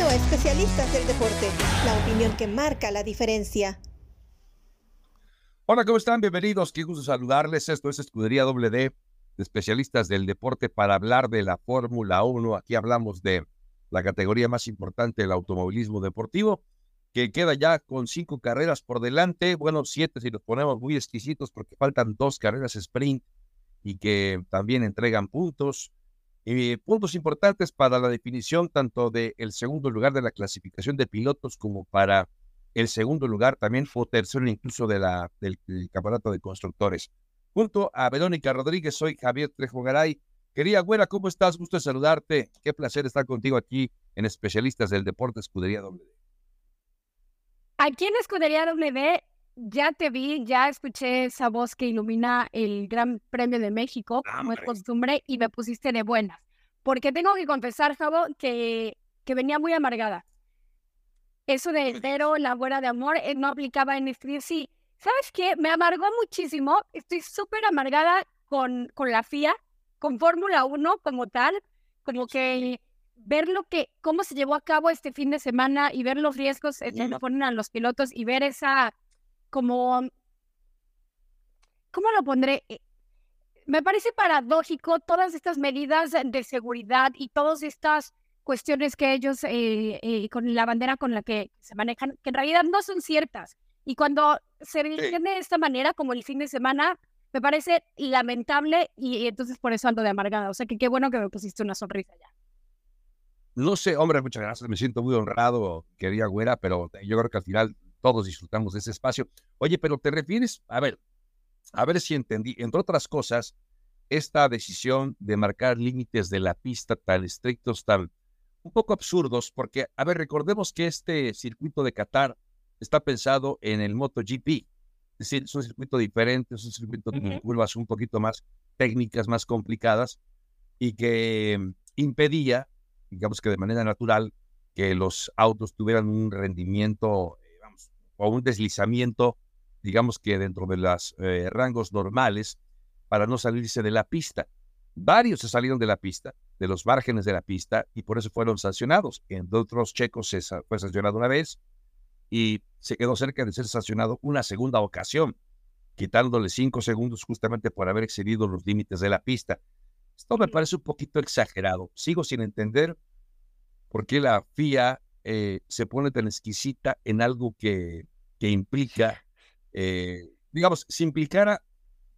A Especialistas del Deporte, la opinión que marca la diferencia. Hola, ¿cómo están? Bienvenidos. Qué gusto saludarles. Esto es Escudería WD de especialistas del deporte para hablar de la Fórmula 1. Aquí hablamos de la categoría más importante del automovilismo deportivo, que queda ya con cinco carreras por delante. Bueno, siete si nos ponemos muy exquisitos porque faltan dos carreras sprint y que también entregan puntos. Eh, puntos importantes para la definición tanto del el segundo lugar de la clasificación de pilotos como para el segundo lugar, también fue tercero incluso de la, del, campeonato de constructores. Junto a Verónica Rodríguez, soy Javier Trejo Garay. Quería, güera, ¿cómo estás? Gusto de saludarte. Qué placer estar contigo aquí en Especialistas del Deporte Escudería W. Aquí en Escudería W ya te vi, ya escuché esa voz que ilumina el Gran Premio de México, como es costumbre, y me pusiste de buenas. Porque tengo que confesar, Javo, que, que venía muy amargada. Eso de pero la buena de amor, eh, no aplicaba en este. Sí, ¿sabes qué? Me amargó muchísimo. Estoy súper amargada con, con la FIA, con Fórmula 1 como tal, como que ver lo que, cómo se llevó a cabo este fin de semana y ver los riesgos que ponen a los pilotos y ver esa como, ¿cómo lo pondré? Eh, me parece paradójico todas estas medidas de seguridad y todas estas cuestiones que ellos, eh, eh, con la bandera con la que se manejan, que en realidad no son ciertas. Y cuando se entiende de esta manera, como el fin de semana, me parece lamentable y, entonces por eso ando de amargada. O sea que qué bueno que me pusiste una sonrisa ya. No sé, hombre, muchas gracias. Me siento muy honrado, querida güera, pero yo creo que al final todos disfrutamos de ese espacio. Oye, pero te refieres, a ver, a ver si entendí, entre otras cosas, esta decisión de marcar límites de la pista tan estrictos, tan un poco absurdos, porque, a ver, recordemos que este circuito de Qatar está pensado en el MotoGP, es decir, es un circuito diferente, es un circuito con curvas un poquito más técnicas, más complicadas, y que mm, impedía, digamos que de manera natural, que los autos tuvieran un rendimiento o un deslizamiento, digamos que dentro de los eh, rangos normales, para no salirse de la pista. Varios se salieron de la pista, de los márgenes de la pista, y por eso fueron sancionados. En otros checos se fue sancionado una vez y se quedó cerca de ser sancionado una segunda ocasión, quitándole cinco segundos justamente por haber excedido los límites de la pista. Esto me parece un poquito exagerado. Sigo sin entender por qué la FIA eh, se pone tan exquisita en algo que, que implica, eh, digamos, si implicara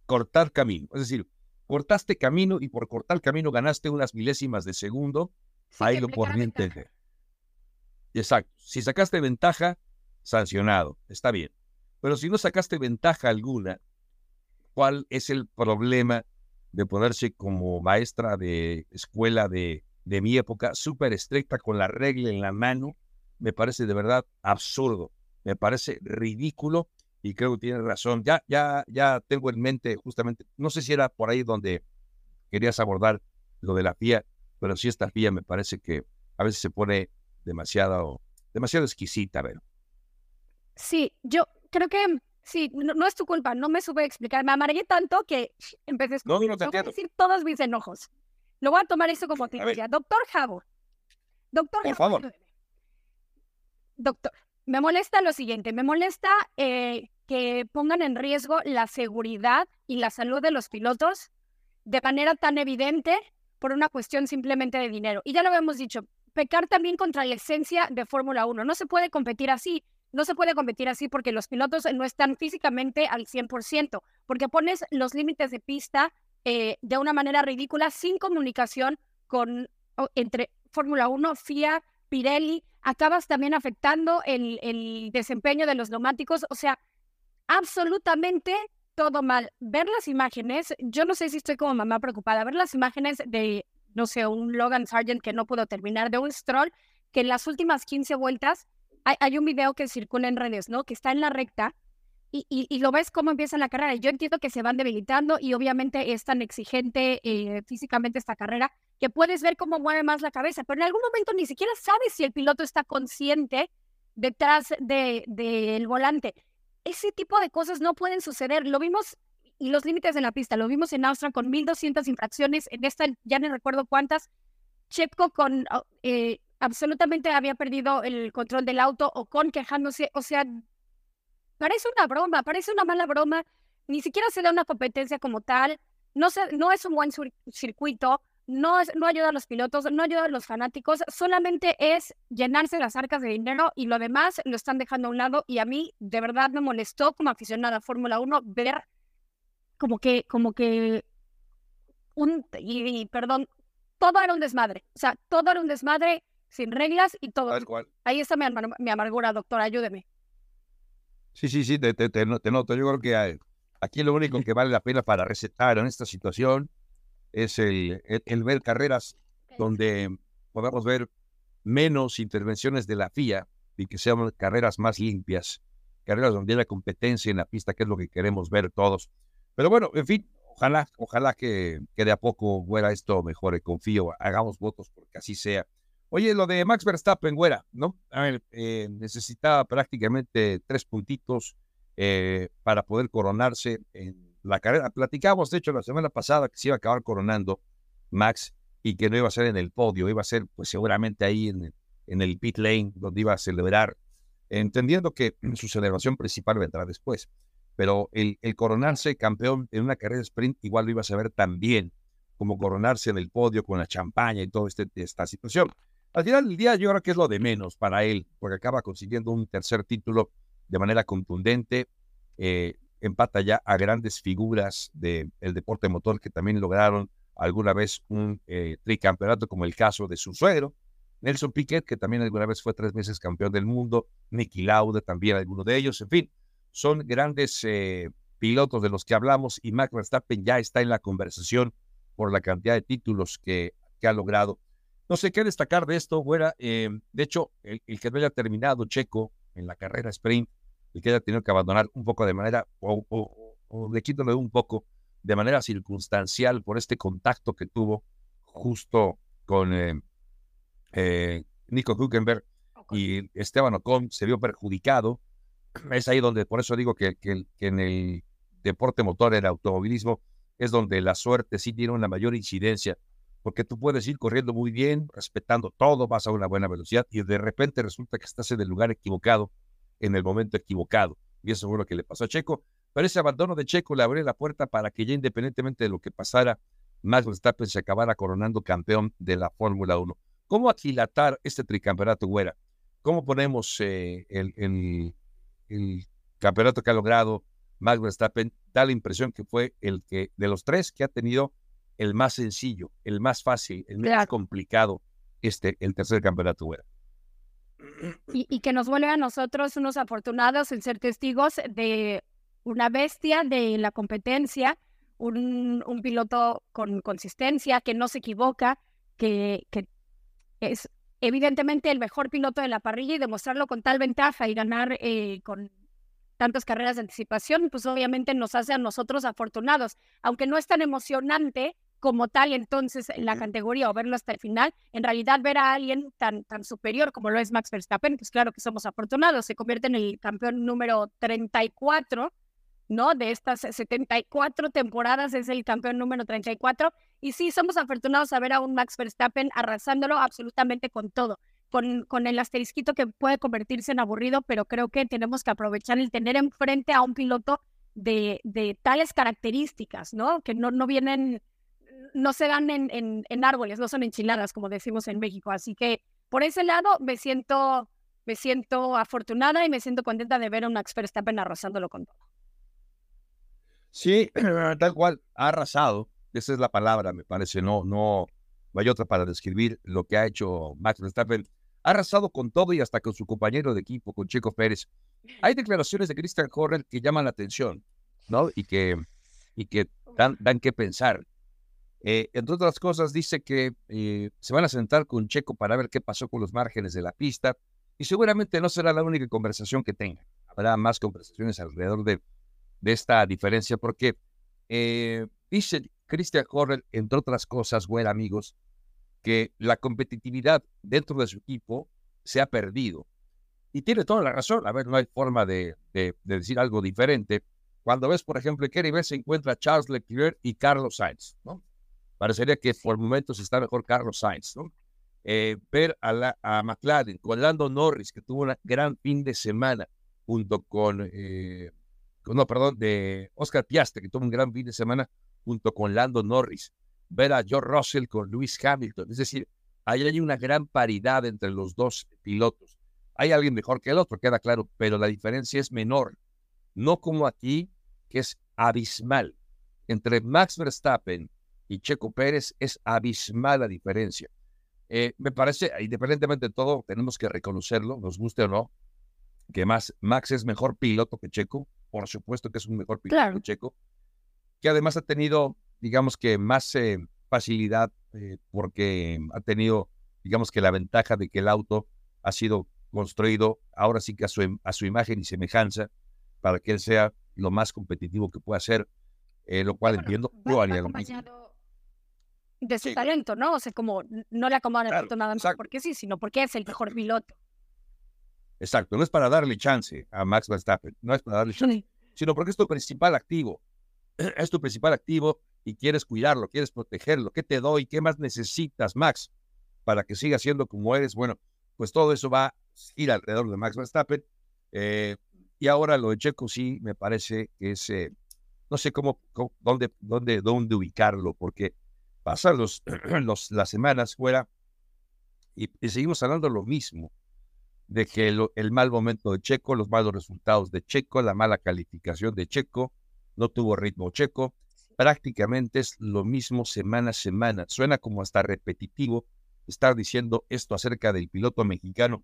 cortar camino. Es decir, cortaste camino y por cortar camino ganaste unas milésimas de segundo, ahí lo por entender. Exacto. Si sacaste ventaja, sancionado. Está bien. Pero si no sacaste ventaja alguna, ¿cuál es el problema de ponerse como maestra de escuela de, de mi época, súper estricta con la regla en la mano me parece de verdad absurdo, me parece ridículo y creo que tiene razón. Ya, ya, ya tengo en mente justamente, no sé si era por ahí donde querías abordar lo de la FIA, pero sí esta FIA me parece que a veces se pone demasiado, demasiado exquisita, ver. Sí, yo creo que sí, no, es tu culpa, no me supe explicar, me amargué tanto que empecé a, no, decir todos mis enojos. Lo voy a tomar eso como noticia. Doctor Javo. Doctor Por favor doctor, me molesta lo siguiente, me molesta eh, que pongan en riesgo la seguridad y la salud de los pilotos de manera tan evidente por una cuestión simplemente de dinero. Y ya lo hemos dicho, pecar también contra la esencia de Fórmula 1. No se puede competir así. No se puede competir así porque los pilotos no están físicamente al 100%, porque pones los límites de pista eh, de una manera ridícula sin comunicación con entre Fórmula 1, FIA, Pirelli, acabas también afectando el, el desempeño de los neumáticos, o sea, absolutamente todo mal. Ver las imágenes, yo no sé si estoy como mamá preocupada, ver las imágenes de, no sé, un Logan Sargent que no pudo terminar, de un Stroll que en las últimas 15 vueltas, hay, hay un video que circula en redes, ¿no? Que está en la recta y, lo ves cómo empieza la carrera. Yo entiendo que se van debilitando y obviamente es tan exigente eh, físicamente esta carrera que puedes ver cómo mueve más la cabeza, pero en algún momento ni siquiera sabes si el piloto está consciente detrás del de, volante. Ese tipo de cosas no pueden suceder. Lo vimos y los límites en la pista, lo vimos en Austria con 1.200 infracciones, en esta ya no recuerdo cuántas, Checo con oh, eh, absolutamente había perdido el control del auto o con quejándose, o sea, parece una broma, parece una mala broma, ni siquiera se da una competencia como tal, no, se, no es un buen circuito, no, es, no ayuda a los pilotos, no ayuda a los fanáticos, solamente es llenarse las arcas de dinero y lo demás lo están dejando a un lado y a mí de verdad me molestó como aficionada a Fórmula 1 ver como que, como que un, y, perdón, todo era un desmadre, o sea, todo era un desmadre sin reglas y todo. Ahí está mi, mi, amargura, doctor, ayúdeme. Sí, sí, sí, te, te, te, noto. Yo creo que hay, aquí lo único que vale la pena para recetar en esta situación es el, ver carreras donde podamos ver menos intervenciones de la FIA y que sean carreras más limpias, carreras donde haya competencia en la pista, que es lo que queremos ver todos. Pero bueno, en fin, ojalá, ojalá que, que de a poco fuera esto mejore, confío, hagamos votos porque así sea. Oye, lo de Max Verstappen, güera, ¿no? A ver, eh, necesitaba prácticamente tres puntitos eh, para poder coronarse en la carrera. Platicamos, de hecho, la semana pasada que se iba a acabar coronando Max y que no iba a ser en el podio, iba a ser pues seguramente ahí en, el pit lane donde iba a celebrar, entendiendo que su celebración principal vendrá después. Pero el, coronarse campeón en una carrera de sprint igual lo iba a saber también como coronarse en el podio con la champaña y toda este, esta situación. Al final del día yo creo que es lo de menos para él, porque acaba consiguiendo un tercer título de manera contundente, eh, empata ya a grandes figuras del deporte motor que también lograron alguna vez un eh, tricampeonato, como el caso de su suegro, Nelson Piquet, que también alguna vez fue tres veces campeón del mundo, Nicky Lauda también alguno de ellos, en fin, son grandes eh, pilotos de los que hablamos y Max Verstappen ya está en la conversación por la cantidad de títulos que, que ha logrado. No sé qué destacar de esto, fuera. Eh, de hecho, el, que no haya terminado Checo en la carrera sprint, el que haya tenido que abandonar un poco de manera, o, o, o de un poco, de manera circunstancial por este contacto que tuvo justo con eh, eh, Nico Hülkenberg y Esteban Ocon se vio perjudicado. Es ahí donde, por eso digo que, que, que en el deporte motor, el automovilismo, es donde la suerte sí tiene una mayor incidencia porque tú puedes ir corriendo muy bien, respetando todo, vas a una buena velocidad y de repente resulta que estás en el lugar equivocado, en el momento equivocado. Y eso fue lo que le pasó a Checo. Pero ese abandono de Checo le abrió la puerta para que ya independientemente de lo que pasara, Max Verstappen se acabara coronando campeón de la Fórmula 1. ¿Cómo aquilatar este tricampeonato, güera? ¿Cómo ponemos eh, el, campeonato que ha logrado Max Verstappen? Da la impresión que fue el que de los tres que ha tenido el más sencillo, el más fácil, el menos complicado, este, el tercer campeonato. Y, que nos vuelve a nosotros unos afortunados en ser testigos de una bestia de la competencia, un, un piloto con consistencia, que no se equivoca, que, que es evidentemente el mejor piloto de la parrilla y demostrarlo con tal ventaja y ganar eh, con tantas carreras de anticipación, pues obviamente nos hace a nosotros afortunados, aunque no es tan emocionante como tal entonces en la categoría o verlo hasta el final, en realidad ver a alguien tan, tan superior como lo es Max Verstappen, pues claro que somos afortunados, se convierte en el campeón número 34, ¿no? De estas 74 temporadas es el campeón número 34 y sí, somos afortunados a ver a un Max Verstappen arrasándolo absolutamente con todo. Con, con el asterisquito que puede convertirse en aburrido, pero creo que tenemos que aprovechar el tener enfrente a un piloto de, de tales características, ¿no? Que no, no vienen no se dan en, en, árboles, no son enchiladas, como decimos en México. Así que por ese lado me siento, me siento afortunada y me siento contenta de ver a un Max Verstappen arrasándolo con todo. Sí, tal cual, ha arrasado. Esa es la palabra, me parece. No, no, hay otra para describir lo que ha hecho Max Verstappen. Ha arrasado con todo y hasta con su compañero de equipo, con Checo Pérez. Hay declaraciones de Christian Horner que llaman la atención, ¿no? Y que, y que dan, dan que pensar. Eh, entre otras cosas, dice que eh, se van a sentar con Checo para ver qué pasó con los márgenes de la pista y seguramente no será la única conversación que tenga. Habrá más conversaciones alrededor de, de esta diferencia porque eh, dice Christian Horner, entre otras cosas, bueno amigos, que la competitividad dentro de su equipo se ha perdido. Y tiene toda la razón. A ver, no hay forma de, de, decir algo diferente. Cuando ves, por ejemplo, que se encuentra Charles Leclerc y Carlos Sainz, ¿no? Parecería que por momentos está mejor Carlos Sainz, ¿no? eh, ver a, la, McLaren con Lando Norris, que tuvo un gran fin de semana, junto con, eh, no, perdón, de Oscar Piastri, que tuvo un gran fin de semana, junto con Lando Norris. Ver a George Russell con Lewis Hamilton. Es decir, ahí hay una gran paridad entre los dos pilotos. Hay alguien mejor que el otro, queda claro, pero la diferencia es menor. No como aquí, que es abismal. Entre Max Verstappen y Checo Pérez es abismal la diferencia. Eh, me parece, independientemente de todo, tenemos que reconocerlo, nos guste o no, que más, Max es mejor piloto que Checo, por supuesto que es un mejor piloto que Checo, que además ha tenido, digamos que más eh, facilidad eh, porque ha tenido, digamos que la ventaja de que el auto ha sido construido ahora sí que a su, a su imagen y semejanza para que él sea lo más competitivo que pueda ser, lo cual entiendo. yo haría mismo de su talento, ¿no? O sea, como no le acomodan el claro, nada más porque sí, sino porque es el mejor piloto. Exacto, no es para darle chance a Max Verstappen, no es para darle chance, sino porque es tu principal activo. Es tu principal activo y quieres cuidarlo, quieres protegerlo. ¿Qué te doy? ¿Qué más necesitas, Max, para que siga siendo como eres? Bueno, pues todo eso va a ir alrededor de Max Verstappen. Eh, y ahora lo de Checo sí me parece que es, eh, no sé cómo, dónde, dónde, dónde ubicarlo, porque pasan los, las semanas fuera y, seguimos hablando lo mismo, de que el, mal momento de Checo, los malos resultados de Checo, la mala calificación de Checo, no tuvo ritmo Checo, prácticamente es lo mismo semana a semana. Suena como hasta repetitivo estar diciendo esto acerca del piloto mexicano.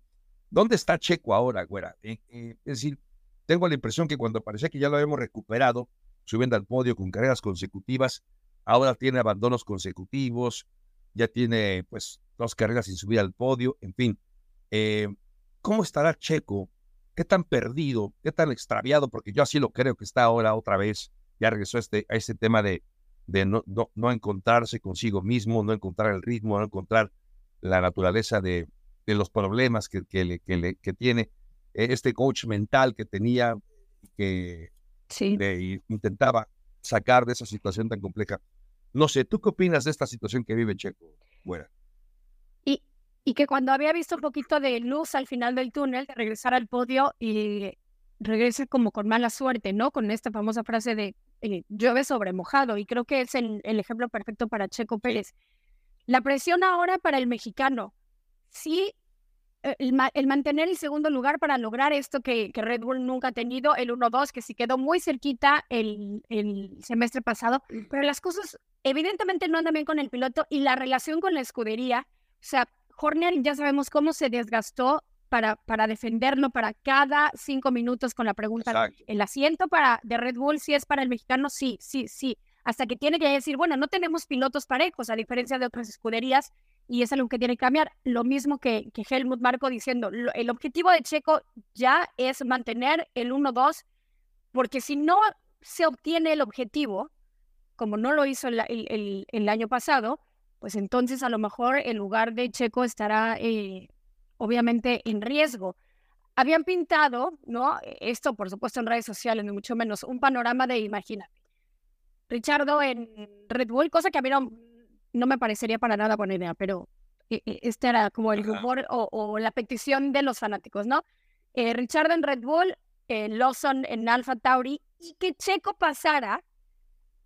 ¿Dónde está Checo ahora, güera? Eh, eh, es decir, tengo la impresión que cuando parecía que ya lo habíamos recuperado, subiendo al podio con carreras consecutivas, ahora tiene abandonos consecutivos, ya tiene pues dos carreras sin subir al podio, en fin. Eh, ¿Cómo estará Checo? ¿Qué tan perdido? ¿Qué tan extraviado? Porque yo así lo creo que está ahora otra vez. Ya regresó a este, a este tema de, de no, no, encontrarse consigo mismo, no encontrar el ritmo, no encontrar la naturaleza de, de los problemas que, que, le, que, le, que tiene. E, este coach mental que tenía, que sí. intentaba sacar de esa situación tan compleja. No sé, ¿tú qué opinas de esta situación que vive Checo? Bueno. Y, y que cuando había visto un poquito de luz al final del túnel, de regresar al podio y regrese como con mala suerte, ¿no? Con esta famosa frase de eh, llueve sobre mojado. Y creo que es el, el ejemplo perfecto para Checo Pérez. La presión ahora para el mexicano. Sí, eh, el, mantener el segundo lugar para lograr esto que, Red Bull nunca ha tenido, el 1-2, que sí quedó muy cerquita el, el, semestre pasado, pero las cosas evidentemente no andan bien con el piloto y la relación con la escudería, o sea, Horner ya sabemos cómo se desgastó para, para defenderlo para cada cinco minutos con la pregunta, ¿el asiento para, de Red Bull si es para el mexicano? Sí, sí, sí, hasta que tiene que decir, bueno, no tenemos pilotos parejos, a diferencia de otras escuderías, y es algo que tiene que cambiar. Lo mismo que, que Helmut Marco diciendo, el objetivo de Checo ya es mantener el 1-2, porque si no se obtiene el objetivo, como no lo hizo el, el, el, año pasado, pues entonces a lo mejor el lugar de Checo estará eh, obviamente en riesgo. Habían pintado, ¿no? Esto por supuesto en redes sociales, ni mucho menos, un panorama de, imagínate, Richardo en Red Bull, cosa que a no, no me parecería para nada buena idea, pero eh, eh, este era como el rumor o, la petición de los fanáticos, ¿no? Eh, Richard en Red Bull, eh, Lawson en Alfa Tauri y que Checo pasara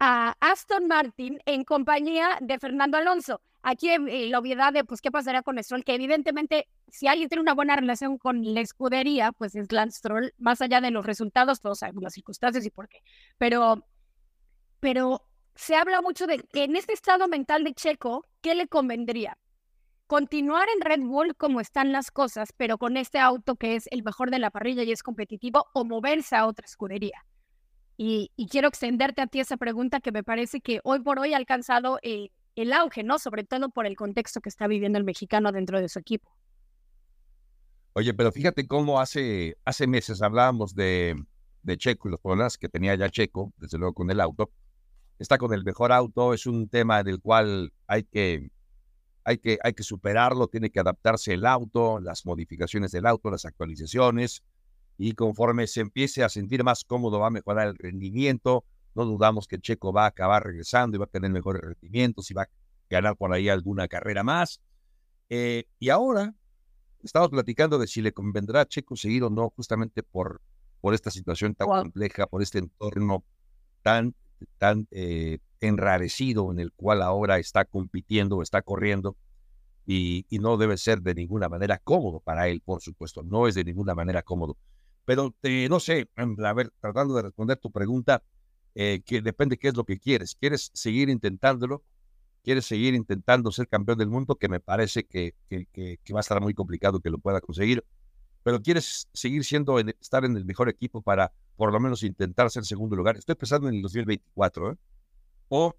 a Aston Martin en compañía de Fernando Alonso. Aquí la obviedad de, pues, ¿qué pasaría con Stroll? Que evidentemente, si alguien tiene una buena relación con la escudería, pues es Lance Stroll, más allá de los resultados, todos sabemos las circunstancias y por qué. Pero, pero se habla mucho de que en este estado mental de Checo, ¿qué le convendría? Continuar en Red Bull como están las cosas, pero con este auto que es el mejor de la parrilla y es competitivo, o moverse a otra escudería. Y, quiero extenderte a ti esa pregunta que me parece que hoy por hoy ha alcanzado eh, el auge, ¿no? Sobre todo por el contexto que está viviendo el mexicano dentro de su equipo. Oye, pero fíjate cómo hace, hace meses hablábamos de, de Checo y los problemas que tenía ya Checo, desde luego con el auto, está con el mejor auto, es un tema del cual hay que, hay que, hay que superarlo, tiene que adaptarse el auto, las modificaciones del auto, las actualizaciones, y conforme se empiece a sentir más cómodo va a mejorar el rendimiento, no dudamos que Checo va a acabar regresando y va a tener mejores rendimientos y va a ganar por ahí alguna carrera más. Eh, y ahora estamos platicando de si le convendrá a Checo seguir o no, justamente por, por esta situación tan compleja, por este entorno tan, tan eh, enrarecido en el cual ahora está compitiendo, está corriendo, y, no debe ser de ninguna manera cómodo para él, por supuesto, no es de ninguna manera cómodo. Pero no sé, a ver, tratando de responder tu pregunta, eh, que depende qué es lo que quieres. ¿Quieres seguir intentándolo? ¿Quieres seguir intentando ser campeón del mundo? Que me parece que, que, va a estar muy complicado que lo pueda conseguir. Pero quieres seguir siendo, estar en el mejor equipo para por lo menos intentar ser segundo lugar. Estoy pensando en el 2024, ¿eh? O,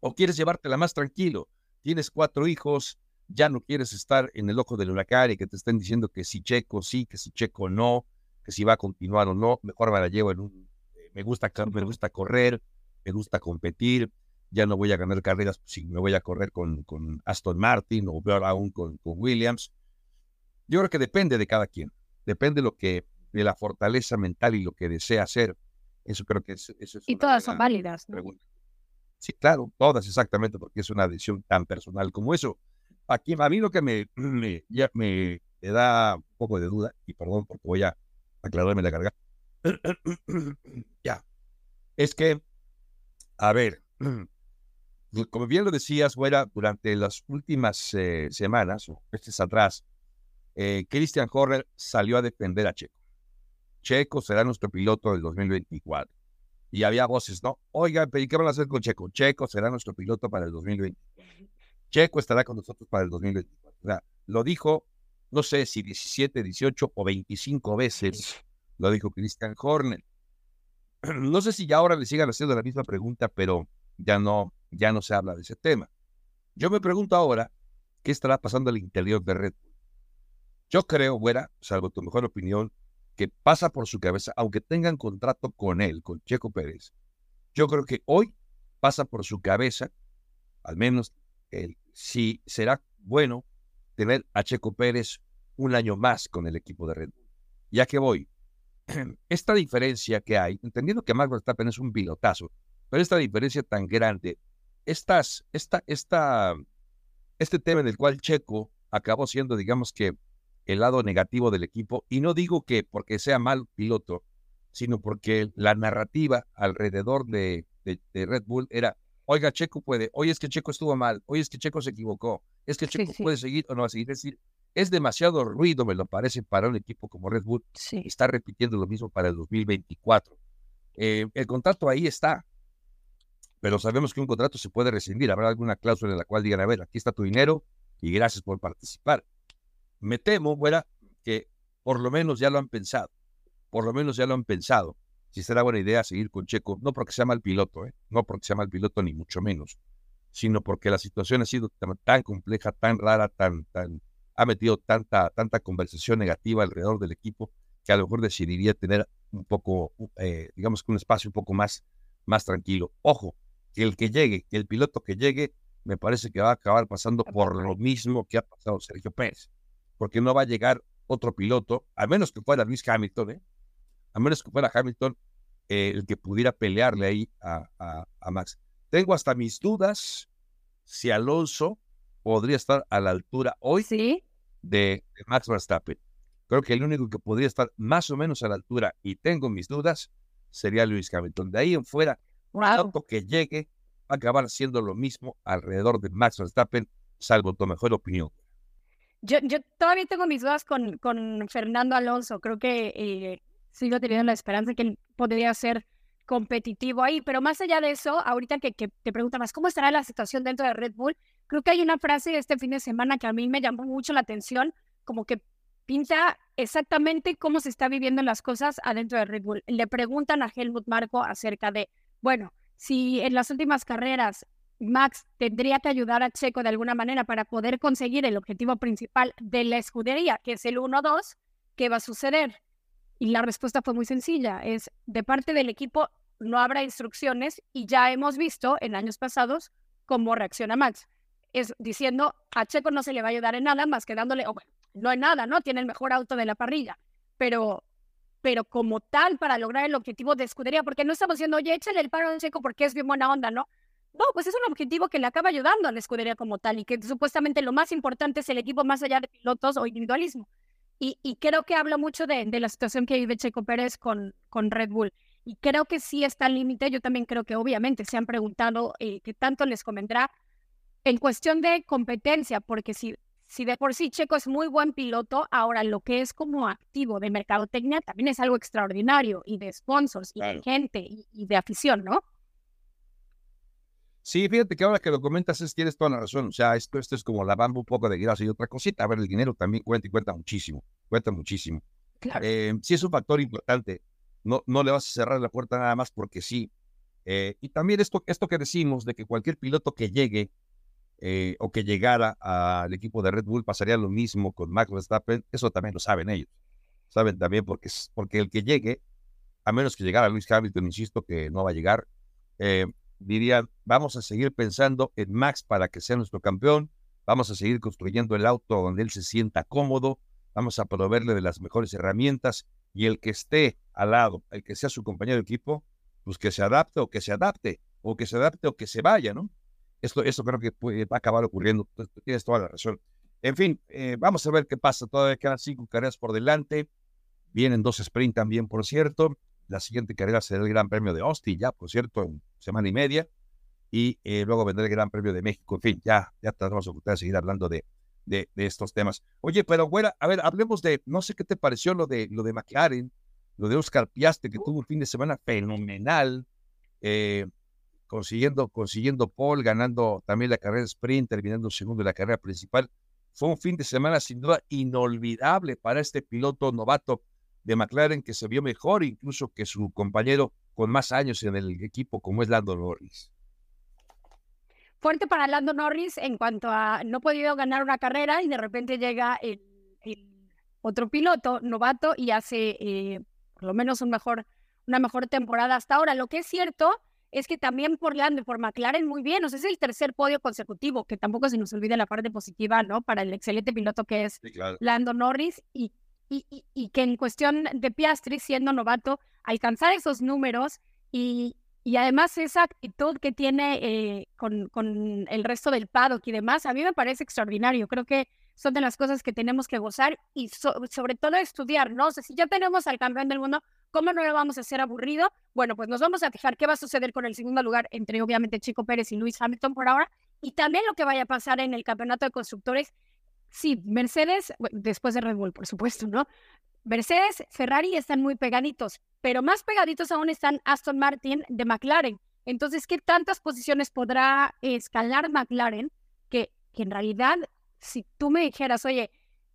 o quieres llevártela más tranquilo. Tienes cuatro hijos, ya no quieres estar en el ojo del huracán y que te estén diciendo que si Checo sí, que si Checo no, que si va a continuar o no. Mejor me la llevo en un me gusta, me gusta correr, me gusta competir, ya no voy a ganar carreras si me voy a correr con, con Aston Martin o peor aún con, con, Williams. Yo creo que depende de cada quien, depende de lo que, de la fortaleza mental y lo que desea hacer. Eso creo que es, eso es Y todas son válidas. Sí, claro, todas exactamente, porque es una decisión tan personal como eso. Aquí, a mí lo que me, me, ya me, me da un poco de duda, y perdón porque voy a aclararme la garganta, ya. Es que, a ver, como bien lo decías, fuera durante las últimas eh, semanas o meses atrás, eh, Christian Horner salió a defender a Checo. Checo será nuestro piloto del 2024. Y había voces, ¿no? Oigan, pero ¿qué van a hacer con Checo? Checo será nuestro piloto para el 2024. Checo estará con nosotros para el 2024. O sea, lo dijo, no sé si 17, 18 o 25 veces lo dijo Christian Horner. No sé si ya ahora le sigan haciendo la misma pregunta, pero ya no, ya no se habla de ese tema. Yo me pregunto ahora, ¿qué estará pasando al interior de Red Bull? Yo creo, fuera, salvo tu mejor opinión, que pasa por su cabeza, aunque tengan contrato con él, con Checo Pérez, yo creo que hoy pasa por su cabeza, al menos el, si será bueno tener a Checo Pérez un año más con el equipo de Red Bull. Ya que voy, esta diferencia que hay, entendiendo que Max Verstappen es un pilotazo, pero esta diferencia tan grande, estas, esta, esta, este tema en el cual Checo acabó siendo, digamos que, el lado negativo del equipo, y no digo que porque sea mal piloto, sino porque la narrativa alrededor de, de, Red Bull era, oiga, Checo puede, hoy es que Checo estuvo mal, hoy es que Checo se equivocó, es que Checo puede seguir o no va a seguir. Es decir, es demasiado ruido, me lo parece, para un equipo como Red Bull. Sí. Está repitiendo lo mismo para el 2024. Eh, el contrato ahí está, pero sabemos que un contrato se puede rescindir. Habrá alguna cláusula en la cual digan, a ver, aquí está tu dinero y gracias por participar. Me temo, fuera, que por lo menos ya lo han pensado. Por lo menos ya lo han pensado. Si será buena idea seguir con Checo, no porque sea mal piloto, ¿eh? no porque sea mal piloto, ni mucho menos, sino porque la situación ha sido tan, tan compleja, tan rara, tan, tan, ha metido tanta, tanta conversación negativa alrededor del equipo que a lo mejor decidiría tener un poco, eh, digamos que un espacio un poco más, más tranquilo. Ojo, que el que llegue, que el piloto que llegue, me parece que va a acabar pasando por lo mismo que ha pasado Sergio Pérez, porque no va a llegar otro piloto, a menos que fuera Luis Hamilton, ¿eh? a menos que fuera Hamilton eh, el que pudiera pelearle ahí a, a, a Max. Tengo hasta mis dudas si Alonso podría estar a la altura hoy de, Max Verstappen. Creo que el único que podría estar más o menos a la altura, y tengo mis dudas, sería Luis Hamilton. De ahí en fuera, tanto que llegue, va a acabar siendo lo mismo alrededor de Max Verstappen, salvo tu mejor opinión. Yo, yo todavía tengo mis dudas con, con Fernando Alonso. Creo que eh, sigo teniendo la esperanza de que él podría ser competitivo ahí. Pero más allá de eso, ahorita que, que te preguntabas cómo estará la situación dentro de Red Bull, Creo que hay una frase este fin de semana que a mí me llamó mucho la atención, como que pinta exactamente cómo se está viviendo las cosas adentro de Red Bull. Le preguntan a Helmut Marco acerca de, bueno, si en las últimas carreras Max tendría que ayudar a Checo de alguna manera para poder conseguir el objetivo principal de la escudería, que es el 1-2, ¿qué va a suceder? Y la respuesta fue muy sencilla, es de parte del equipo no habrá instrucciones y ya hemos visto en años pasados cómo reacciona Max es diciendo a Checo no se le va a ayudar en nada más que dándole, no hay nada, ¿no? Tiene el mejor auto de la parrilla, pero, pero como tal para lograr el objetivo de escudería, porque no estamos diciendo, oye, échale el paro a Checo porque es bien buena onda, ¿no? No, pues es un objetivo que le acaba ayudando a la escudería como tal y que supuestamente lo más importante es el equipo más allá de pilotos o individualismo. Y, y creo que habla mucho de, de, la situación que vive Checo Pérez con, con Red Bull. Y creo que sí está al límite. Yo también creo que obviamente se han preguntado eh, qué tanto les convendrá en cuestión de competencia, porque si, si de por sí Checo es muy buen piloto, ahora lo que es como activo de mercadotecnia también es algo extraordinario y de sponsors y de gente y, y de afición, ¿no? Sí, fíjate que ahora que lo comentas es, tienes toda la razón. O sea, esto, esto es como lavando un poco de grasa y otra cosita. A ver, el dinero también cuenta y cuenta muchísimo. Cuenta muchísimo. Claro. Eh, sí es un factor importante. No, no le vas a cerrar la puerta nada más porque sí. Eh, y también esto, esto que decimos de que cualquier piloto que llegue eh, o que llegara al equipo de Red Bull pasaría lo mismo con Max Verstappen, eso también lo saben ellos. Saben también porque, porque el que llegue, a menos que llegara Luis Hamilton, insisto que no va a llegar, eh, dirían, vamos a seguir pensando en Max para que sea nuestro campeón, vamos a seguir construyendo el auto donde él se sienta cómodo, vamos a proveerle de las mejores herramientas y el que esté al lado, el que sea su compañero de equipo, pues que se adapte o que se adapte, o que se adapte o que se vaya, ¿no? Esto, esto creo que puede, va a acabar ocurriendo, tienes toda la razón. En fin, eh, vamos a ver qué pasa, todavía quedan cinco carreras por delante, vienen dos sprint también, por cierto, la siguiente carrera será el Gran Premio de Austin, ya, por cierto, en semana y media. Y eh, luego vendrá el Gran Premio de México. En fin, ya, ya tratamos de seguir hablando de, de, estos temas. Oye, pero güera, a ver, hablemos de, no sé qué te pareció lo de, lo de McLaren, lo de Oscar Piastre, que tuvo un fin de semana fenomenal, eh, consiguiendo, consiguiendo Paul, ganando también la carrera sprint, terminando segundo en la carrera principal. Fue un fin de semana sin duda inolvidable para este piloto novato de McLaren que se vio mejor incluso que su compañero con más años en el equipo como es Lando Norris. Fuerte para Lando Norris en cuanto a no ha podido ganar una carrera y de repente llega el, el otro piloto novato y hace eh, por lo menos un mejor, una mejor temporada hasta ahora. Lo que es cierto es que también por Lando y por McLaren muy bien, o sea, es el tercer podio consecutivo, que tampoco se nos olvide la parte positiva, ¿no? Para el excelente piloto que es sí, claro. Lando Norris y y, y, que en cuestión de Piastri, siendo novato, alcanzar esos números y, y además esa actitud que tiene eh, con, con, el resto del paddock y demás, a mí me parece extraordinario. Creo que son de las cosas que tenemos que gozar y so, sobre todo estudiar, ¿no? O si ya tenemos al campeón del mundo, ¿cómo no lo vamos a hacer aburrido? Bueno, pues nos vamos a fijar qué va a suceder con el segundo lugar entre obviamente Chico Pérez y Luis Hamilton por ahora y también lo que vaya a pasar en el campeonato de constructores sí, Mercedes, después de Red Bull, por supuesto, ¿no? Mercedes, Ferrari están muy pegaditos, pero más pegaditos aún están Aston Martin de McLaren. Entonces, ¿qué tantas posiciones podrá escalar McLaren? Que, que en realidad, si tú me dijeras, oye,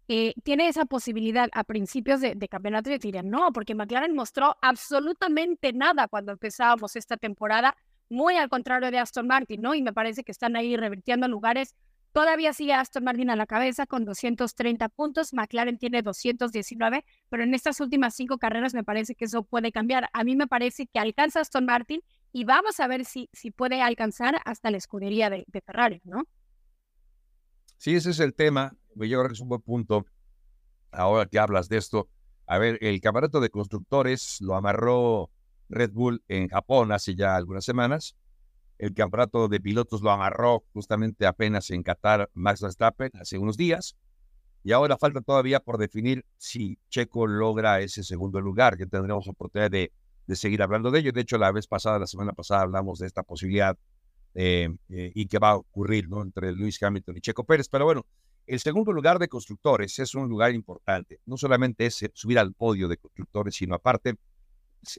eh, tiene esa posibilidad a principios de, de, campeonato, yo te diría, no, porque McLaren mostró absolutamente nada cuando empezábamos esta temporada, muy al contrario de Aston Martin, ¿no? Y me parece que están ahí revirtiendo lugares Todavía sigue Aston Martin a la cabeza con 230 puntos, McLaren tiene 219, pero en estas últimas cinco carreras me parece que eso puede cambiar. A mí me parece que alcanza Aston Martin y vamos a ver si, si puede alcanzar hasta la escudería de, Ferrari, ¿no? Sí, ese es el tema. Yo creo que es un buen punto. Ahora que hablas de esto, a ver, el campeonato de constructores lo amarró Red Bull en Japón hace ya algunas semanas el campeonato de pilotos lo amarró justamente apenas en Qatar Max Verstappen hace unos días. Y ahora falta todavía por definir si Checo logra ese segundo lugar, que tendremos oportunidad de, de seguir hablando de ello. De hecho, la vez pasada, la semana pasada, hablamos de esta posibilidad eh, eh, y qué va a ocurrir ¿no? entre Luis Hamilton y Checo Pérez. Pero bueno, el segundo lugar de constructores es un lugar importante. No solamente es subir al podio de constructores, sino aparte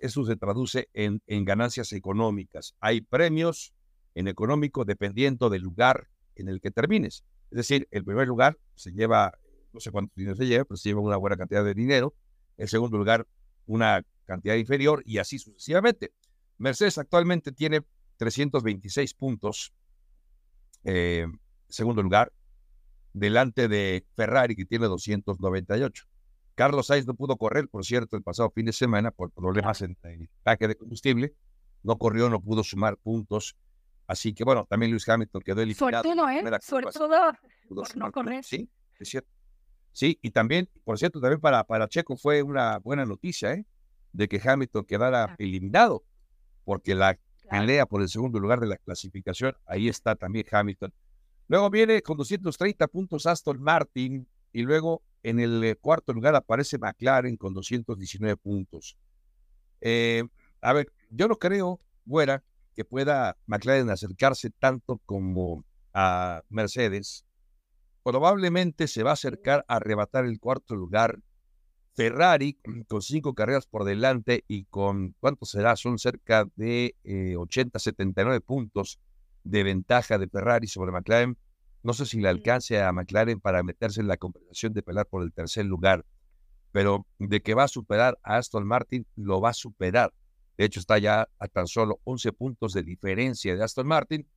eso se traduce en, ganancias económicas. Hay premios en económico dependiendo del lugar en el que termines. Es decir, el primer lugar se lleva, no sé cuánto dinero se lleva, pero se lleva una buena cantidad de dinero. El segundo lugar, una cantidad inferior y así sucesivamente. Mercedes actualmente tiene 326 puntos, eh, segundo lugar, delante de Ferrari que tiene 298. Carlos Sainz no pudo correr, por cierto, el pasado fin de semana por problemas en el tanque de combustible. No corrió, no pudo sumar puntos. Así que bueno, también Luis Hamilton quedó eliminado. Suertudo, ¿eh? Suertudo por no correr. Sí, es cierto. Sí, y también, por cierto, también para, para Checo fue una buena noticia, ¿eh? De que Hamilton quedara eliminado, porque la pelea por el segundo lugar de la clasificación. Ahí está también Hamilton. Luego viene con 230 puntos Aston Martin y luego en el eh, cuarto lugar aparece McLaren con 219 puntos. Eh, a ver, yo no creo, Güera, que pueda McLaren acercarse tanto como a Mercedes. Probablemente se va a acercar a arrebatar el cuarto lugar Ferrari con cinco carreras por delante y con, ¿cuánto será? Son cerca de 80, eh, 79 puntos de ventaja de Ferrari sobre McLaren. No sé si le alcance a McLaren para meterse en la conversación de pelear por el tercer lugar, pero de que va a superar a Aston Martin, lo va a superar. De hecho, está ya a tan solo 11 puntos de diferencia de Aston Martin.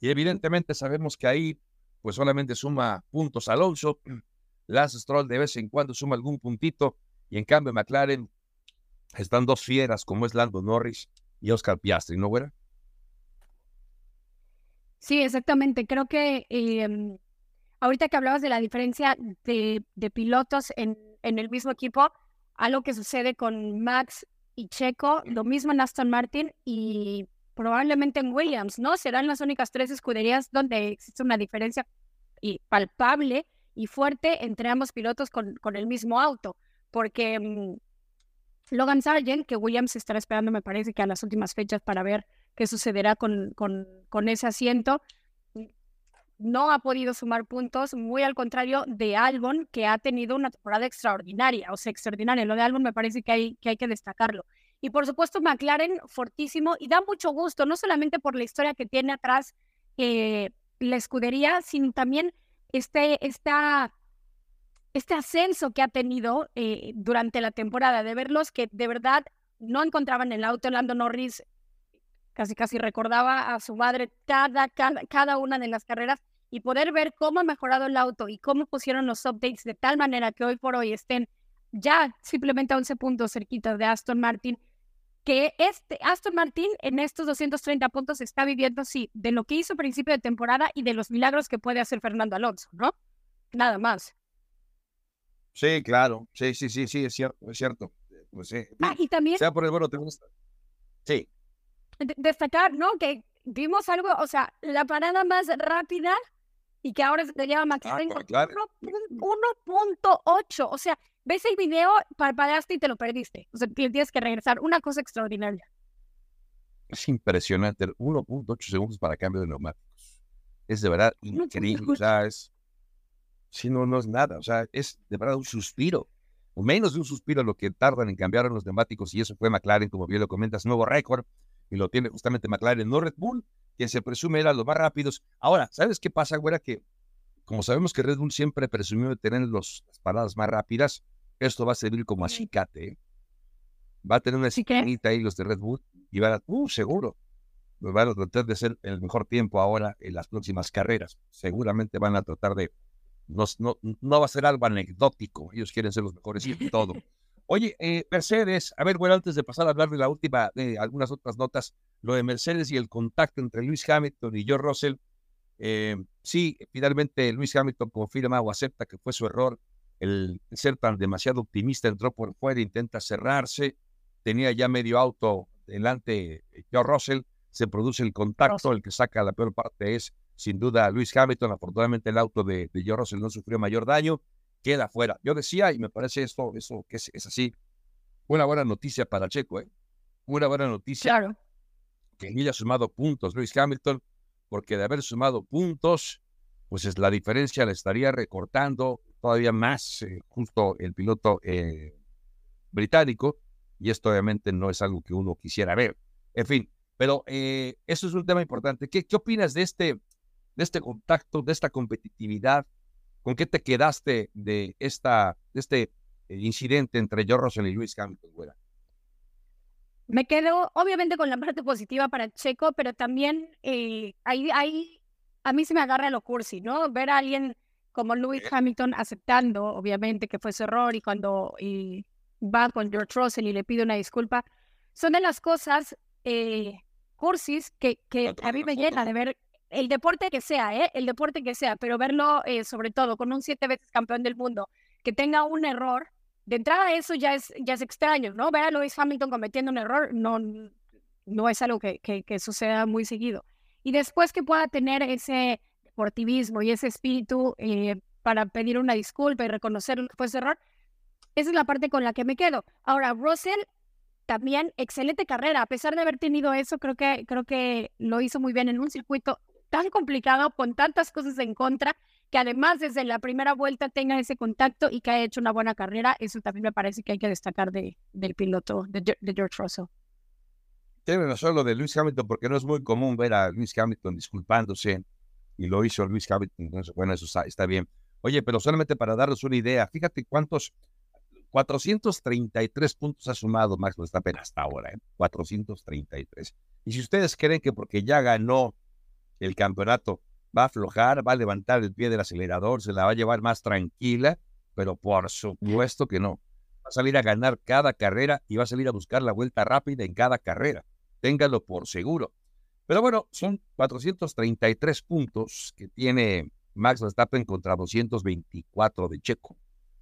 Y evidentemente sabemos que ahí, pues solamente suma puntos Alonso. Lance Stroll de vez en cuando suma algún puntito. Y en cambio, McLaren están dos fieras como es Lando Norris y Oscar Piastri, ¿no, güera? Sí, exactamente. Creo que em, ahorita que hablabas de la diferencia de, pilotos en, en, el mismo equipo, algo que sucede con Max y Checo, lo mismo en Aston Martin y probablemente en Williams, ¿no? Serán las únicas tres escuderías donde existe una diferencia y palpable y fuerte entre ambos pilotos con, con el mismo auto, porque mm, Logan Sargent, que Williams estará esperando, me parece que a las últimas fechas para ver qué sucederá con, con, ese asiento, no ha podido sumar puntos, muy al contrario de Albon, que ha tenido una temporada extraordinaria, o sea, extraordinaria. Lo de Albon me parece que hay que, hay que destacarlo. Y por supuesto, McLaren fortísimo y da mucho gusto, no solamente por la historia que tiene atrás eh, la escudería, sino también este, esta, este ascenso que ha tenido eh, durante la temporada, de verlos que de verdad no encontraban el auto. Lando Norris casi casi recordaba a su madre cada, cada, una de las carreras y poder ver cómo ha mejorado el auto y cómo pusieron los updates de tal manera que hoy por hoy estén ya simplemente a 11 puntos cerquitas de Aston Martin, que este Aston Martin en estos 230 puntos está viviendo, sí, de lo que hizo a principio de temporada y de los milagros que puede hacer Fernando Alonso, ¿no? Nada más. Sí, claro, sí, sí, sí, sí, es cierto, es cierto. Pues sí. Ah, y también. Sea por el bueno, te gusta. Sí destacar, ¿no? Que vimos algo, o sea, la parada más rápida y que ahora se te llama McLaren ah, 1.8. O sea, ves el video, parpadeaste y te lo perdiste. O sea, tienes que regresar. Una cosa extraordinaria. Es impresionante. 1.8 segundos para cambio de neumáticos. Es de verdad increíble. O sea, es. Si no, no es nada. O sea, es de verdad un suspiro. O menos de un suspiro lo que tardan en cambiar los neumáticos. Y eso fue McLaren, como bien lo comentas, nuevo récord y lo tiene justamente McLaren, no Red Bull, quien se presume era los más rápidos. Ahora, ¿sabes qué pasa, güera? Que como sabemos que Red Bull siempre presumió de tener los, las paradas más rápidas, esto va a servir como acicate. ¿eh? Va a tener una esquinita ahí los de Red Bull y van a, uh, seguro, van a tratar de hacer el mejor tiempo ahora en las próximas carreras. Seguramente van a tratar de, no, no, no va a ser algo anecdótico, ellos quieren ser los mejores y todo. Oye, eh, Mercedes, a ver, bueno, antes de pasar a hablar de la última, de algunas otras notas, lo de Mercedes y el contacto entre Luis Hamilton y George Russell. Eh, sí, finalmente Luis Hamilton confirma o acepta que fue su error el ser tan demasiado optimista, entró por fuera, intenta cerrarse, tenía ya medio auto delante George Russell, se produce el contacto, el que saca la peor parte es sin duda Luis Hamilton, afortunadamente el auto de, de George Russell no sufrió mayor daño, queda fuera. Yo decía, y me parece esto, eso que es, así, una buena noticia para Checo, ¿eh? Una buena noticia. Claro. Que haya sumado puntos Luis Hamilton, porque de haber sumado puntos, pues es la diferencia la estaría recortando todavía más eh, justo el piloto eh, británico, y esto obviamente no es algo que uno quisiera ver. En fin, pero eh, eso es un tema importante. ¿Qué, ¿Qué opinas de este, de este contacto, de esta competitividad ¿Con qué te quedaste de, esta, este eh, incidente entre George Russell y Luis Hamilton, güera? Me quedo obviamente con la parte positiva para Checo, pero también eh, ahí, ahí a mí se me agarra lo cursi, ¿no? Ver a alguien como Lewis Hamilton aceptando, obviamente, que fue su error y cuando va con George Russell y le pide una disculpa, son de las cosas eh, cursis que, que a mí me llena de ver el deporte que sea, ¿eh? El deporte que sea, pero verlo eh, sobre todo con un siete veces campeón del mundo que tenga un error, de entrada eso ya es, ya es extraño, ¿no? Ver a Lewis Hamilton cometiendo un error, no, no es algo que, que, suceda muy seguido. Y después que pueda tener ese deportivismo y ese espíritu eh, para pedir una disculpa y reconocer que fue ese error, esa es la parte con la que me quedo. Ahora, Russell también excelente carrera, a pesar de haber tenido eso, creo que creo que lo hizo muy bien en un circuito tan complicado con tantas cosas en contra que además desde la primera vuelta tenga ese contacto y que haya hecho una buena carrera, eso también me parece que hay que destacar de, del piloto de, George Russell. Tiene razón lo de Luis Hamilton, porque no es muy común ver a Luis Hamilton disculpándose, y lo hizo Luis Hamilton, bueno, eso está, bien. Oye, pero solamente para darles una idea, fíjate cuántos, 433 puntos ha sumado Max Verstappen hasta ahora, ¿eh? 433. Y si ustedes creen que porque ya ganó el campeonato va a aflojar, va a levantar el pie del acelerador, se la va a llevar más tranquila, pero por supuesto que no. Va a salir a ganar cada carrera y va a salir a buscar la vuelta rápida en cada carrera. Ténganlo por seguro. Pero bueno, son 433 puntos que tiene Max Verstappen contra 224 de Checo.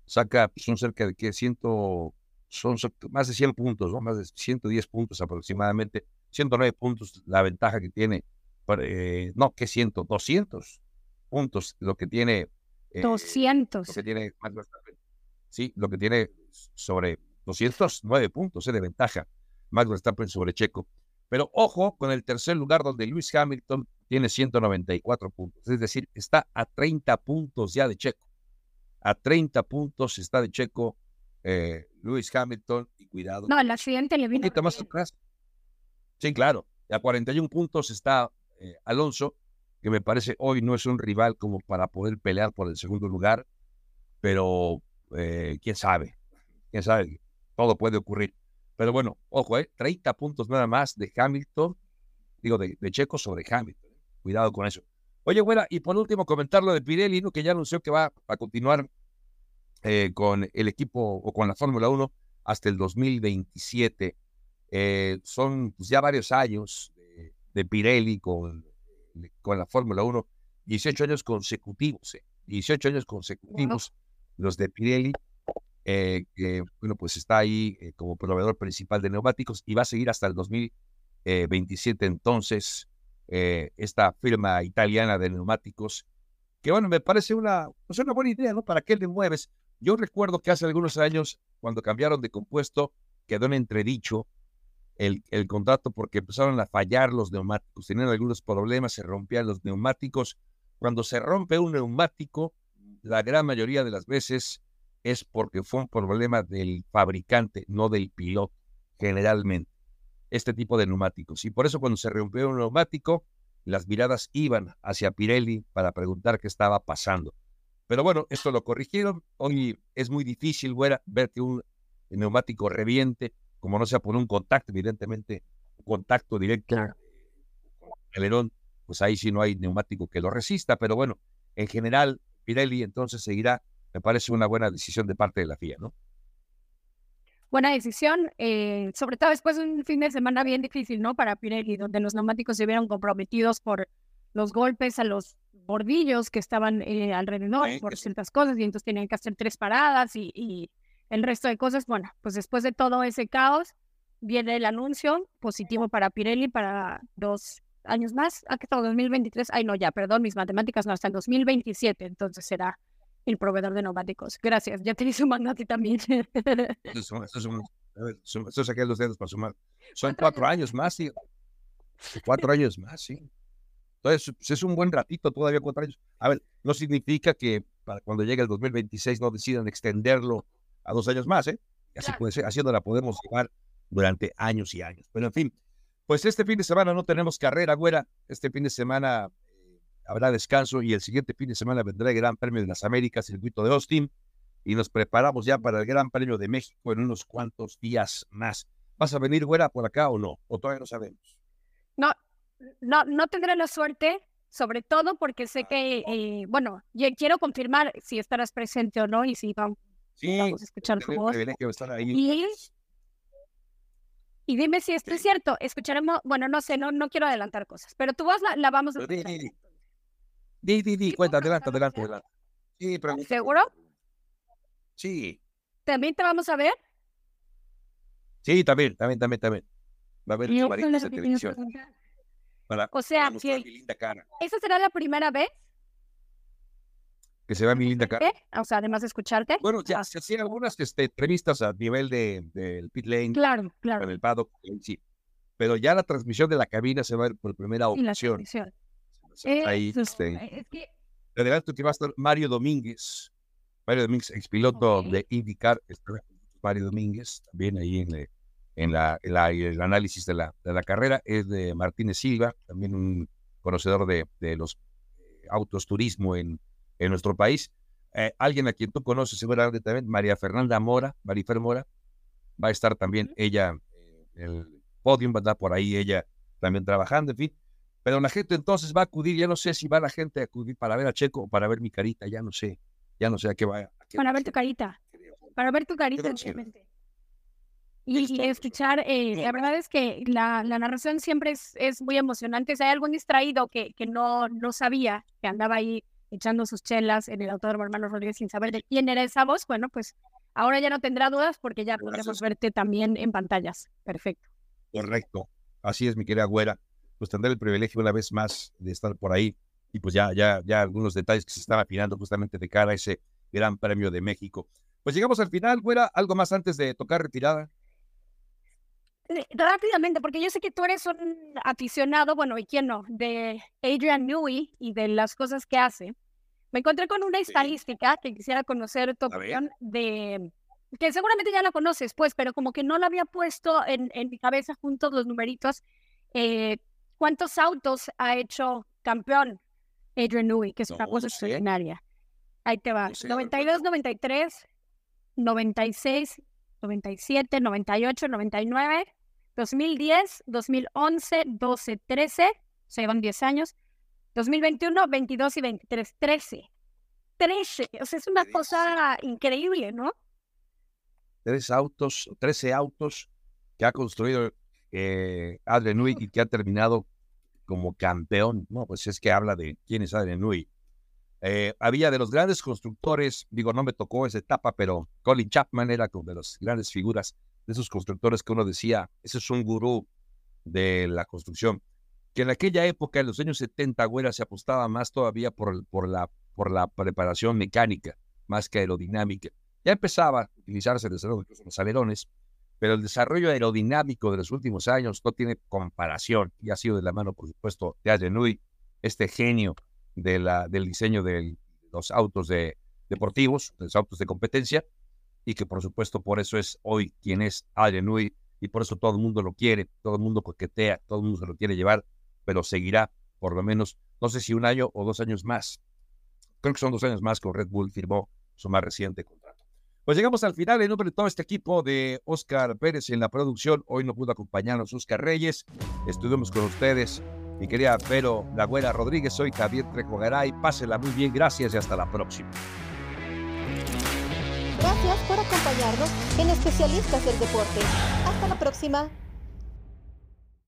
Saca, pues, son cerca de que ciento, son más de 100 puntos, ¿no? más de 110 puntos aproximadamente, 109 puntos la ventaja que tiene eh, no, ¿qué ciento? 200 puntos, lo que tiene. 200. Eh, lo que tiene Sí, lo que tiene sobre 209 puntos eh, de ventaja Max Verstappen sobre Checo. Pero ojo con el tercer lugar donde Lewis Hamilton tiene 194 puntos. Es decir, está a 30 puntos ya de Checo. A 30 puntos está de Checo eh, Lewis Hamilton y cuidado. No, el accidente le vino. más atrás. Sí, claro. A 41 puntos está eh, Alonso, que me parece hoy no es un rival como para poder pelear por el segundo lugar, pero eh, quién sabe, quién sabe, todo puede ocurrir. Pero bueno, ojo, eh, 30 puntos nada más de Hamilton, digo, de, Checo sobre Hamilton. Cuidado con eso. Oye, buena, y por último comentar lo de Pirelli, que ya anunció que va a continuar eh, con el equipo o con la Fórmula 1 hasta el 2027. son pues, ya varios años de Pirelli con, con la Fórmula 1, 18 años consecutivos, 18 eh, años consecutivos los de Pirelli, eh, que bueno, pues está ahí eh, como proveedor principal de neumáticos y va a seguir hasta el 2027 entonces esta firma italiana de neumáticos, que bueno, me parece una, pues una buena idea, ¿no? ¿Para qué le mueves? Yo recuerdo que hace algunos años, cuando cambiaron de compuesto, quedó en entredicho el, el, contrato porque empezaron a fallar los neumáticos, tenían algunos problemas, se rompían los neumáticos. Cuando se rompe un neumático, la gran mayoría de las veces es porque fue un problema del fabricante, no del piloto, generalmente, este tipo de neumáticos. Y por eso cuando se rompió un neumático, las miradas iban hacia Pirelli para preguntar qué estaba pasando. Pero bueno, esto lo corrigieron. Hoy es muy difícil ver que un neumático reviente como no sea por un contacto, evidentemente, un contacto directo con el alerón, pues ahí sí no hay neumático que lo resista, pero bueno, en general, Pirelli entonces seguirá, me parece una buena decisión de parte de la FIA, ¿no? Buena decisión, eh, sobre todo después de un fin de semana bien difícil, ¿no? Para Pirelli, donde los neumáticos se vieron comprometidos por los golpes a los bordillos que estaban eh, alrededor, por ciertas cosas, y entonces tenían que hacer tres paradas y el resto de cosas, bueno, pues después de todo ese caos, viene el anuncio positivo para Pirelli para dos años más, ¿a qué todo 2023? Ay, no, ya, perdón, mis matemáticas no, hasta el 2027, entonces será el proveedor de neumáticos. Gracias, ya te hice un ti también. Eso, eso, saqué los dedos para sumar. Son cuatro, años más, sí. Cuatro años más, sí. Entonces, es un buen ratito, todavía cuatro años. A ver, no significa que para cuando llegue el 2026 no decidan extenderlo a dos años más, ¿eh? Así puede ser, haciendo la podemos llevar durante años y años. Pero en fin, pues este fin de semana no tenemos carrera, güera. Este fin de semana eh, habrá descanso y el siguiente fin de semana vendrá el Gran Premio de las Américas, circuito de Austin, y nos preparamos ya para el Gran Premio de México en unos cuantos días más. ¿Vas a venir, güera, por acá o no? ¿O todavía no sabemos? No, no, no tendré la suerte, sobre todo porque sé ah, que, eh, bueno, quiero confirmar si estarás presente o no y si vamos Sí, vamos a escuchar tu voz. Y, y, dime si esto es cierto. Escucharemos, bueno, no sé, no, no quiero adelantar cosas, pero tu voz la, la vamos a escuchar. Di, di, di, cuenta, adelante, adelante, adelante. Sí, ¿Seguro? Sí. ¿También te vamos a ver? Sí, también, también, también, también. Va a haber quería televisión. Para, O sea, para que- linda cara. ¿Esa será la primera vez? Que se vea mi linda cara. ¿eh? O sea, además de escucharte. Bueno, ya se hacían algunas este, entrevistas a nivel de, del pit lane, Claro, claro. en el paddock, eh, sí. Pero ya la transmisión de la cabina se va a ver por primera la ocasión. transmisión. Ahí, Eso es- este, es que te adelanto que va a estar Mario Domínguez. Mario Domínguez, expiloto Ok. de IndyCar. Mario Domínguez, también ahí en, la- en, la, en la- el análisis de la, de la carrera. Es de Martínez Silva, también un conocedor de, de los eh, autos turismo en, en nuestro país. Eh, alguien a quien tú conoces seguramente también, María Fernanda Mora, Marifer Mora. Va a estar también ella eh, en el podium, va a estar por ahí ella también trabajando, en fin. Pero la gente entonces va a acudir, ya no sé si va la gente a acudir para ver a Checo o para ver mi carita, ya no sé, ya no sé a qué va. a qué para va ver tu carita. Para ver tu carita, obviamente. Y, y Listo. escuchar, eh, la verdad es que la, la narración siempre es, es muy emocionante. Si hay algún distraído que, que no, no sabía, que andaba ahí echando sus chelas en el autódromo hermano Rodríguez sin saber de quién era esa voz, bueno, pues ahora ya no tendrá dudas porque ya podremos verte también en pantallas. Perfecto. Correcto. Así es, mi querida güera. Pues tendré el privilegio una vez más de estar por ahí y pues ya, ya, ya algunos detalles que se están afinando justamente de cara a ese Gran Premio de México. Pues llegamos al final, güera. ¿Algo más antes de tocar retirada? Eh, Rápidamente, porque yo sé que tú eres un aficionado, bueno, ¿y quién no? De Adrian Newey y de las cosas que hace. Me encontré con una Sí. estadística que quisiera conocer tu opinión de que seguramente ya la conoces, pues, pero como que no la había puesto en, en mi cabeza juntos los numeritos. Eh, ¿Cuántos autos ha hecho campeón Adrian Newey? Que es una cosa no sé. extraordinaria. Ahí te va. No sé, a ver, 92, 93, 96, 97, 98, 99, 2010, 2011, 12, 13, se llevan 10 años, 2021, 22 y 23, 13. 13, o sea, es una cosa increíble, ¿no? Tres autos, 13 autos que ha construido eh, Newey y que ha terminado como campeón. No, pues es que habla de quién es Newey. Eh, había de los grandes constructores, digo, no me tocó esa etapa, pero Colin Chapman era como de las grandes figuras de esos constructores que uno decía, ese es un gurú de la construcción. Que en aquella época, en los años 70, güera, se apostaba más todavía por, por, la, por la preparación mecánica, más que aerodinámica. Ya empezaba a utilizarse desde luego los alerones, pero el desarrollo aerodinámico de los últimos años no tiene comparación y ha sido de la mano, por supuesto, de Newey, este genio del diseño de los autos de, deportivos, de los autos de competencia, y que por supuesto por eso es hoy quien es Adrian y por eso todo el mundo lo quiere, todo el mundo coquetea, todo el mundo se lo quiere llevar, pero seguirá por lo menos, no sé si un año o dos años más. Creo que son dos años más con Red Bull firmó su más reciente contrato. Pues llegamos al final en nombre de todo este equipo de Oscar Pérez en la producción. Hoy no pudo acompañarnos Oscar Reyes. Estuvimos con ustedes, mi querida Vero Lagüera Rodríguez. Soy Javier Trejo Garay. Pásela muy bien. Gracias y hasta la próxima. Gracias por acompañarnos en Especialistas del Deporte. Hasta la próxima.